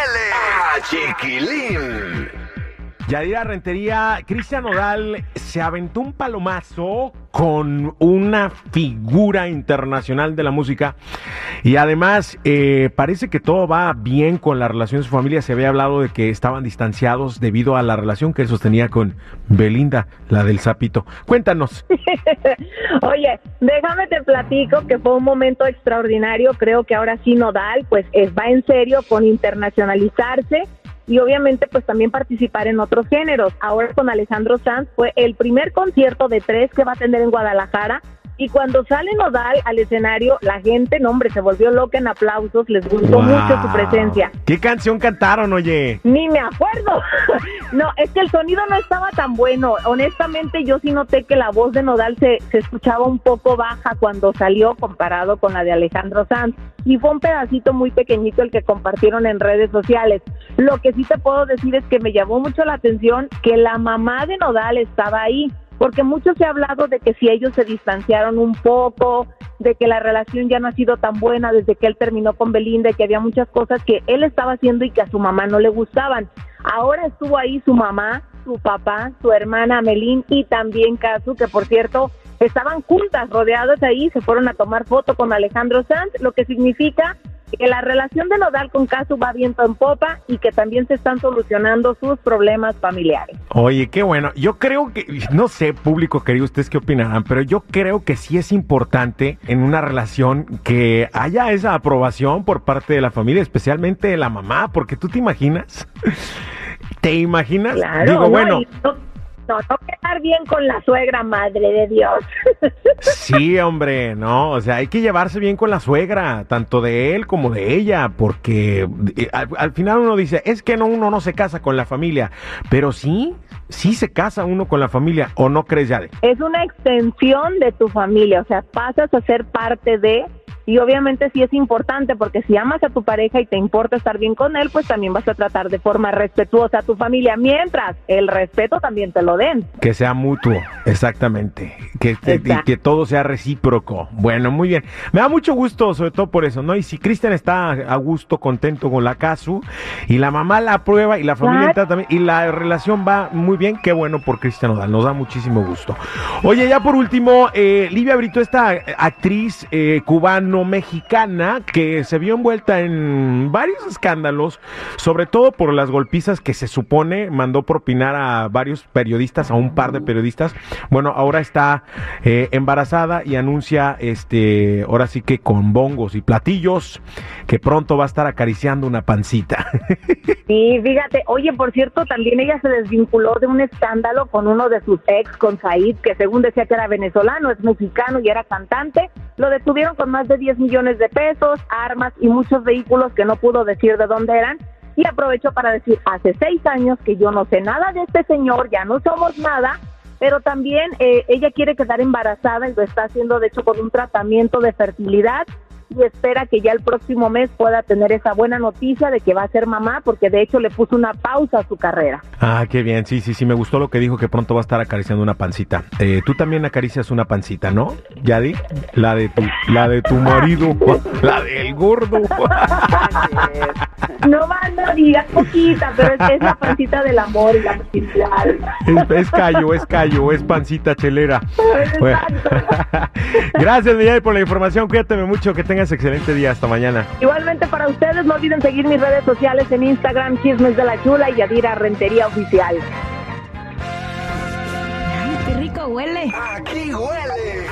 a chiquilín. Yadira Rentería, Cristian Odal se aventó un palomazo con una figura internacional de la música y además eh, parece que todo va bien con la relación de su familia. Se había hablado de que estaban distanciados debido a la relación que él sostenía con Belinda, la del sapito. Cuéntanos. Oye, déjame te platico que fue un momento extraordinario. Creo que ahora sí Nodal pues es, va en serio con internacionalizarse y obviamente pues también participar en otros géneros. Ahora con Alejandro Sanz fue el primer concierto de tres que va a tener en Guadalajara y cuando sale Nodal al escenario, la gente, no hombre, se volvió loca en aplausos, les gustó Wow. mucho su presencia. ¿Qué canción cantaron, oye? Ni me acuerdo. No, es que el sonido no estaba tan bueno. Honestamente, yo sí noté que la voz de Nodal se, se escuchaba un poco baja cuando salió comparado con la de Alejandro Sanz. Y fue un pedacito muy pequeñito el que compartieron en redes sociales. Lo que sí te puedo decir es que me llamó mucho la atención que la mamá de Nodal estaba ahí. Porque mucho se ha hablado de que si ellos se distanciaron un poco, de que la relación ya no ha sido tan buena desde que él terminó con Belinda, y que había muchas cosas que él estaba haciendo y que a su mamá no le gustaban. Ahora estuvo ahí su mamá, su papá, su hermana Amelín y también Casu, que por cierto estaban juntas, rodeadas ahí, se fueron a tomar foto con Alejandro Sanz, lo que significa que la relación de Nodal con Casu va viento en popa y que también se están solucionando sus problemas familiares. Oye, qué bueno. Yo creo que, no sé, público querido, ustedes qué opinarán, pero yo creo que sí es importante en una relación que haya esa aprobación por parte de la familia, especialmente de la mamá, porque tú te imaginas, ¿te imaginas? Claro, Digo, ¿no? bueno, no, no, no quedar bien con la suegra, madre de Dios. sí, hombre, no, o sea, hay que llevarse bien con la suegra, tanto de él como de ella, porque eh, al, al final uno dice, es que no, uno no se casa con la familia, pero sí, sí se casa uno con la familia, ¿o no crees, Yade? es una extensión de tu familia, o sea, pasas a ser parte de, y obviamente sí es importante, porque si amas a tu pareja y te importa estar bien con él, pues también vas a tratar de forma respetuosa a tu familia, mientras el respeto también te lo den. Que sea mutuo, exactamente. Que, y que todo sea recíproco. Bueno, muy bien. Me da mucho gusto, sobre todo por eso, ¿no? Y si Cristian está a gusto, contento con la Casu, y la mamá la aprueba, y la familia está también, y la relación va muy bien, qué bueno por Cristian Odal, nos da muchísimo gusto. Oye, ya por último, eh, Livia Brito, esta actriz eh, cubano-mexicana que se vio envuelta en varios escándalos, sobre todo por las golpizas que se supone mandó propinar a varios periodistas, a un par de periodistas. Bueno, ahora está eh, embarazada y anuncia, este, ahora sí que con bongos y platillos, que pronto va a estar acariciando una pancita. Sí, fíjate, oye, por cierto, también ella se desvinculó de un escándalo con uno de sus ex, con Said, que según decía que era venezolano, es mexicano y era cantante. Lo detuvieron con más de 10 millones de pesos, armas y muchos vehículos que no pudo decir de dónde eran. Y aprovechó para decir, hace seis años que yo no sé nada de este señor, ya no somos nada, pero también eh, ella quiere quedar embarazada y lo está haciendo, de hecho, con un tratamiento de fertilidad y espera que ya el próximo mes pueda tener esa buena noticia de que va a ser mamá, porque de hecho le puso una pausa a su carrera. Ah, qué bien, sí, sí, sí, me gustó lo que dijo que pronto va a estar acariciando una pancita. Eh, tú también acaricias una pancita, ¿no? Yadi, la de tu, la de tu marido, la del gordo. No más, no digas poquita, pero es, es la pancita del amor y la felicidad. Es, es callo, es callo, es pancita chelera. Bueno. Gracias, mi Yadi, por la información. Cuídate mucho, que tengas excelente día. Hasta mañana. Igualmente para ustedes, no olviden seguir mis redes sociales en Instagram, Chismes de la Chula y Yadira Rentería Oficial. Ay, qué rico huele. Aquí huele